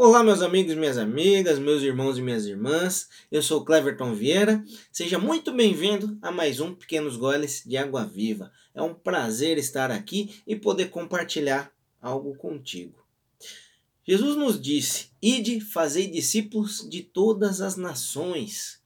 Olá, meus amigos minhas amigas, meus irmãos e minhas irmãs. Eu sou Cleverton Vieira. Seja muito bem-vindo a mais um Pequenos Goles de Água Viva. É um prazer estar aqui e poder compartilhar algo contigo. Jesus nos disse: Ide, fazei discípulos de todas as nações.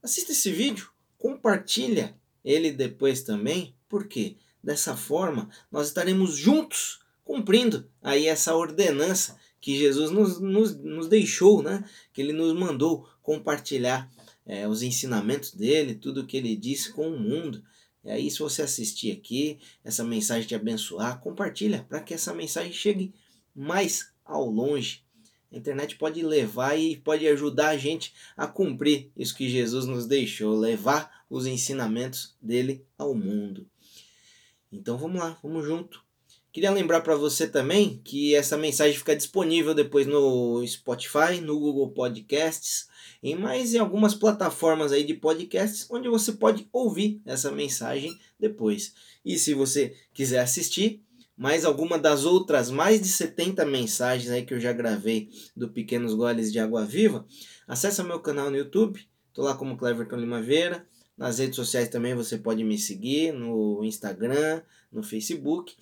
Assista esse vídeo, compartilha ele depois também, porque dessa forma nós estaremos juntos cumprindo aí essa ordenança que Jesus nos, nos, nos deixou, né? que ele nos mandou compartilhar é, os ensinamentos dele, tudo que ele disse com o mundo. E aí, se você assistir aqui, essa mensagem te abençoar, compartilha para que essa mensagem chegue mais ao longe. A internet pode levar e pode ajudar a gente a cumprir isso que Jesus nos deixou, levar os ensinamentos dele ao mundo. Então vamos lá, vamos junto. Queria lembrar para você também que essa mensagem fica disponível depois no Spotify, no Google Podcasts e mais em algumas plataformas aí de podcasts onde você pode ouvir essa mensagem depois. E se você quiser assistir mais alguma das outras mais de 70 mensagens aí que eu já gravei do Pequenos Goles de Água Viva, acessa meu canal no YouTube, tô lá como Cleverton Limaveira. Nas redes sociais também você pode me seguir no Instagram, no Facebook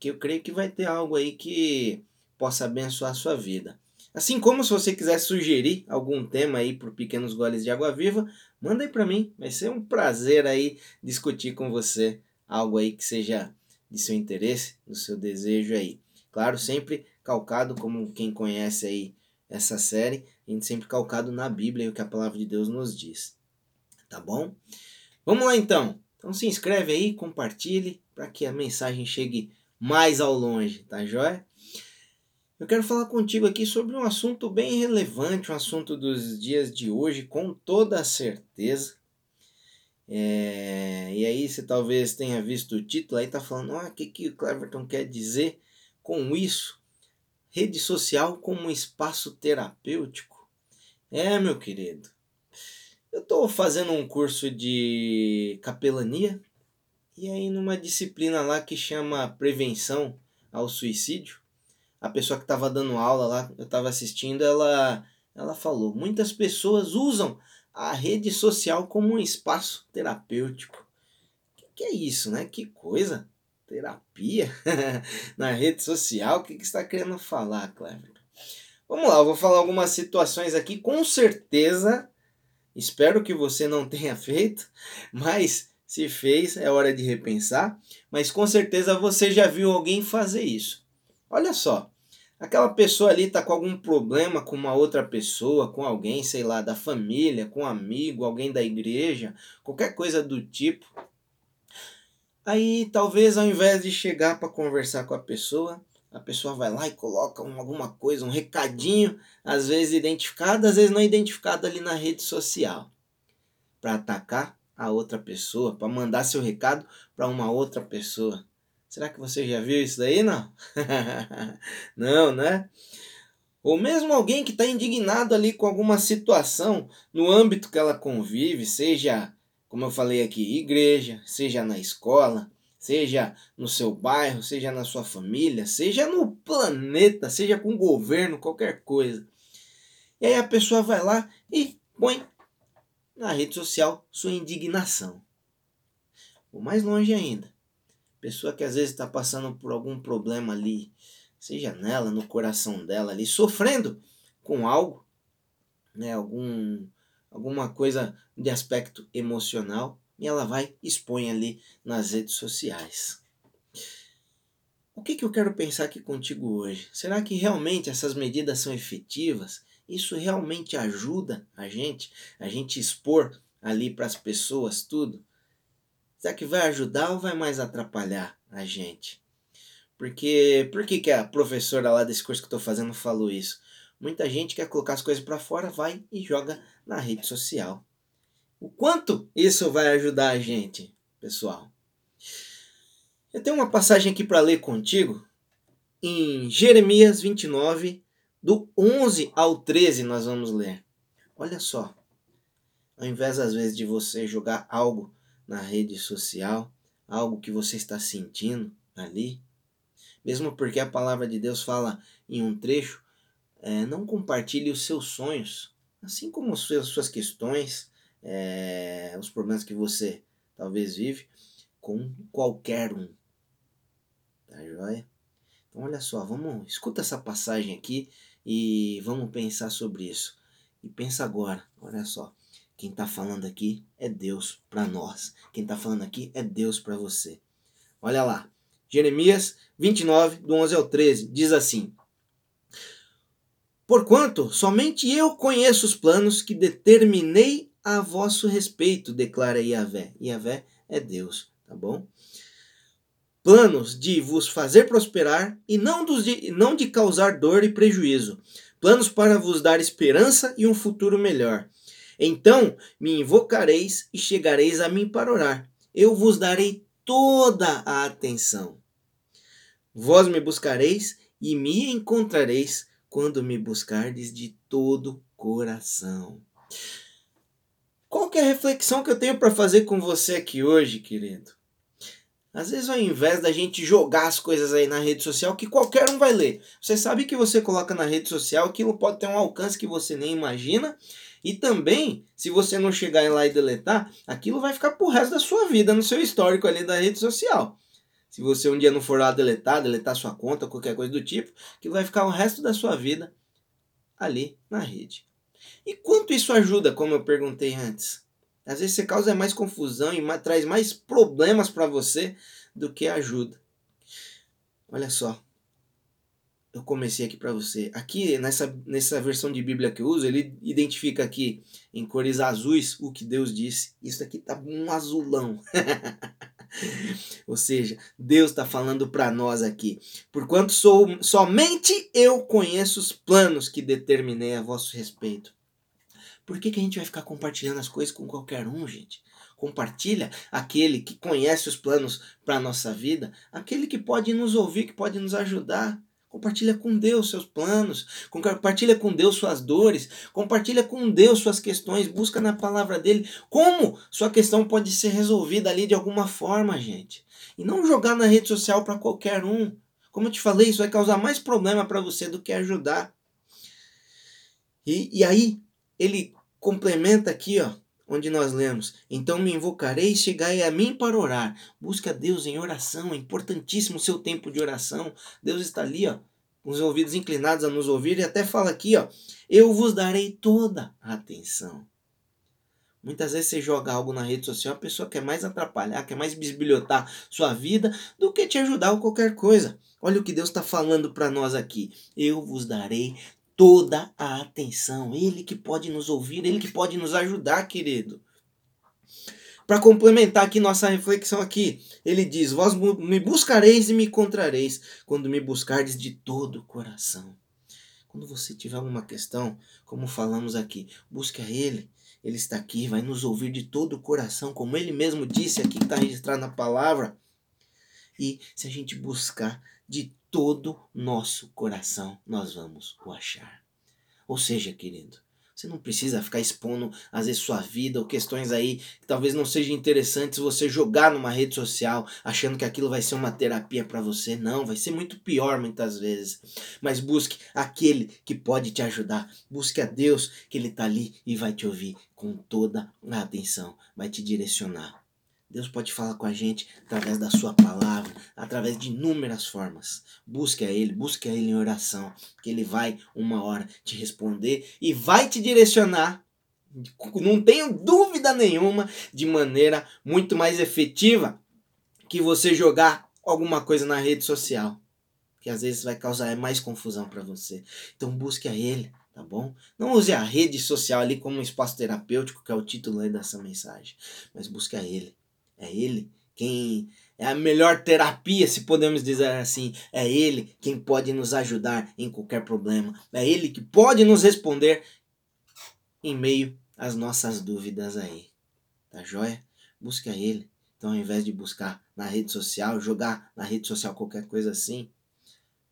que eu creio que vai ter algo aí que possa abençoar a sua vida. Assim como se você quiser sugerir algum tema aí para Pequenos Goles de Água Viva, manda aí para mim. Vai ser um prazer aí discutir com você algo aí que seja de seu interesse, do seu desejo aí. Claro, sempre calcado, como quem conhece aí essa série, a gente sempre calcado na Bíblia e o que a palavra de Deus nos diz. Tá bom? Vamos lá então. Então se inscreve aí, compartilhe para que a mensagem chegue mais ao longe, tá joia? Eu quero falar contigo aqui sobre um assunto bem relevante, um assunto dos dias de hoje, com toda certeza. É, e aí você talvez tenha visto o título aí, tá falando, ah, o que, que o Cleverton quer dizer com isso? Rede social como um espaço terapêutico? É, meu querido. Eu estou fazendo um curso de capelania e aí, numa disciplina lá que chama Prevenção ao Suicídio, a pessoa que estava dando aula lá, eu estava assistindo, ela, ela falou: muitas pessoas usam a rede social como um espaço terapêutico. O que, que, é isso, né? Que coisa! Terapia na rede social? O que, que está querendo falar, Clever? Vamos lá, eu vou falar algumas situações aqui, com certeza. Espero que você não tenha feito, mas se fez, é hora de repensar, mas com certeza você já viu alguém fazer isso. Olha só, aquela pessoa ali está com algum problema com uma outra pessoa, com alguém, sei lá, da família, com um amigo, alguém da igreja, qualquer coisa do tipo. Aí talvez ao invés de chegar para conversar com a pessoa, a pessoa vai lá e coloca alguma coisa, um recadinho, às vezes identificado, às vezes não identificado ali na rede social, para atacar outra pessoa, para mandar seu recado para uma outra pessoa. Será que você já viu isso daí? Não? não, né? Ou mesmo alguém que está indignado ali com alguma situação no âmbito que ela convive, seja, como eu falei aqui, igreja, seja na escola, seja no seu bairro, seja na sua família, seja no planeta, seja com o governo, qualquer coisa. E aí a pessoa vai lá e põe na rede social sua indignação. Ou mais longe ainda, pessoa que às vezes está passando por algum problema ali, seja nela, no coração dela ali, sofrendo com algo, né, algum, alguma coisa de aspecto emocional, e ela vai expõe ali nas redes sociais. O que, que eu quero pensar aqui contigo hoje? Será que realmente essas medidas são efetivas? Isso realmente ajuda a gente, a gente expor ali para as pessoas tudo? Será que vai ajudar ou vai mais atrapalhar a gente? Porque por que, que a professora lá desse curso que estou fazendo falou isso? Muita gente quer colocar as coisas para fora, vai e joga na rede social. O quanto isso vai ajudar a gente, pessoal? Eu tenho uma passagem aqui para ler contigo em Jeremias 29, do 11 ao 13 nós vamos ler. Olha só. Ao invés às vezes de você jogar algo na rede social, algo que você está sentindo ali, mesmo porque a palavra de Deus fala em um trecho é, não compartilhe os seus sonhos, assim como as suas, questões, é, os problemas que você talvez vive, com qualquer um. Tá joia? Então olha só, vamos, escuta essa passagem aqui e vamos pensar sobre isso. E pensa agora, olha só. Quem está falando aqui é Deus para nós. Quem está falando aqui é Deus para você. Olha lá. Jeremias 29, do 11 ao 13, diz assim: Porquanto somente eu conheço os planos que determinei a vosso respeito, declara Yahvé. Yahvé é Deus, tá bom? Planos de vos fazer prosperar e não, dos de, não de causar dor e prejuízo, planos para vos dar esperança e um futuro melhor. Então me invocareis e chegareis a mim para orar. Eu vos darei toda a atenção. Vós me buscareis e me encontrareis quando me buscardes de todo coração. Qual que é a reflexão que eu tenho para fazer com você aqui hoje, querido? Às vezes, ao invés da gente jogar as coisas aí na rede social, que qualquer um vai ler. Você sabe que você coloca na rede social, aquilo pode ter um alcance que você nem imagina. E também, se você não chegar lá e deletar, aquilo vai ficar pro resto da sua vida no seu histórico ali da rede social. Se você um dia não for lá deletar, deletar sua conta, qualquer coisa do tipo, aquilo vai ficar o resto da sua vida ali na rede. E quanto isso ajuda, como eu perguntei antes? Às vezes você causa mais confusão e mais, traz mais problemas para você do que ajuda. Olha só. Eu comecei aqui para você. Aqui nessa, nessa versão de Bíblia que eu uso, ele identifica aqui em cores azuis o que Deus disse. Isso aqui tá um azulão. Ou seja, Deus está falando para nós aqui. Porquanto sou somente eu conheço os planos que determinei a vosso respeito por que, que a gente vai ficar compartilhando as coisas com qualquer um, gente? Compartilha aquele que conhece os planos para a nossa vida, aquele que pode nos ouvir, que pode nos ajudar. Compartilha com Deus seus planos, compartilha com Deus suas dores, compartilha com Deus suas questões, busca na palavra dele como sua questão pode ser resolvida ali de alguma forma, gente. E não jogar na rede social para qualquer um. Como eu te falei, isso vai causar mais problema para você do que ajudar. E, e aí, ele complementa aqui, ó, onde nós lemos: Então me invocarei e chegai a mim para orar. Busca Deus em oração, é importantíssimo o seu tempo de oração. Deus está ali, ó, com os ouvidos inclinados a nos ouvir, e até fala aqui, ó: Eu vos darei toda a atenção. Muitas vezes você joga algo na rede social, a pessoa quer mais atrapalhar, quer mais bisbilhotar sua vida do que te ajudar ou qualquer coisa. Olha o que Deus está falando para nós aqui. Eu vos darei toda a atenção. Ele que pode nos ouvir, ele que pode nos ajudar, querido. Para complementar aqui nossa reflexão aqui, ele diz: Vós me buscareis e me encontrareis quando me buscardes de todo o coração. Quando você tiver alguma questão, como falamos aqui, busque a ele. Ele está aqui, vai nos ouvir de todo o coração, como ele mesmo disse aqui, está registrado na palavra. E se a gente buscar de todo nosso coração nós vamos o achar. Ou seja, querido, você não precisa ficar expondo, às vezes, sua vida ou questões aí que talvez não sejam interessantes você jogar numa rede social achando que aquilo vai ser uma terapia para você. Não, vai ser muito pior muitas vezes. Mas busque aquele que pode te ajudar. Busque a Deus que Ele está ali e vai te ouvir com toda a atenção, vai te direcionar. Deus pode falar com a gente através da sua palavra, através de inúmeras formas. Busque a Ele, busque a Ele em oração, que Ele vai uma hora te responder e vai te direcionar, não tenho dúvida nenhuma, de maneira muito mais efetiva que você jogar alguma coisa na rede social, que às vezes vai causar mais confusão para você. Então busque a Ele, tá bom? Não use a rede social ali como um espaço terapêutico, que é o título aí dessa mensagem, mas busque a Ele é Ele quem é a melhor terapia, se podemos dizer assim. É Ele quem pode nos ajudar em qualquer problema. É Ele que pode nos responder em meio às nossas dúvidas aí. Tá joia? Busque a Ele. Então, ao invés de buscar na rede social, jogar na rede social qualquer coisa assim,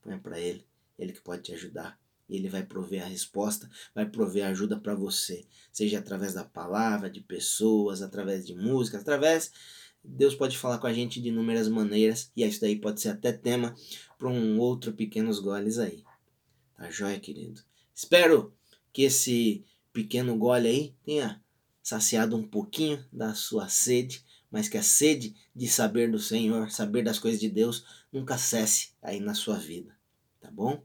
põe para Ele. Ele que pode te ajudar. E ele vai prover a resposta, vai prover ajuda para você, seja através da palavra, de pessoas, através de música, através Deus pode falar com a gente de inúmeras maneiras e isso daí pode ser até tema para um outro pequenos goles aí. Tá joia, querido? Espero que esse pequeno gole aí tenha saciado um pouquinho da sua sede, mas que a sede de saber do Senhor, saber das coisas de Deus, nunca cesse aí na sua vida, tá bom?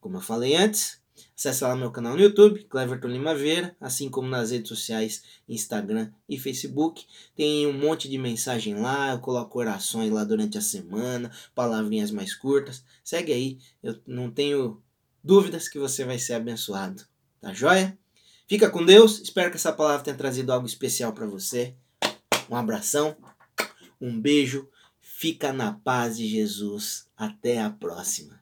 Como eu falei antes, acesse lá meu canal no YouTube, Cleverton Lima Vieira, assim como nas redes sociais, Instagram e Facebook. Tem um monte de mensagem lá, eu coloco orações lá durante a semana, palavrinhas mais curtas. Segue aí, eu não tenho dúvidas que você vai ser abençoado. Tá joia? Fica com Deus. Espero que essa palavra tenha trazido algo especial para você. Um abração, um beijo. Fica na paz de Jesus. Até a próxima.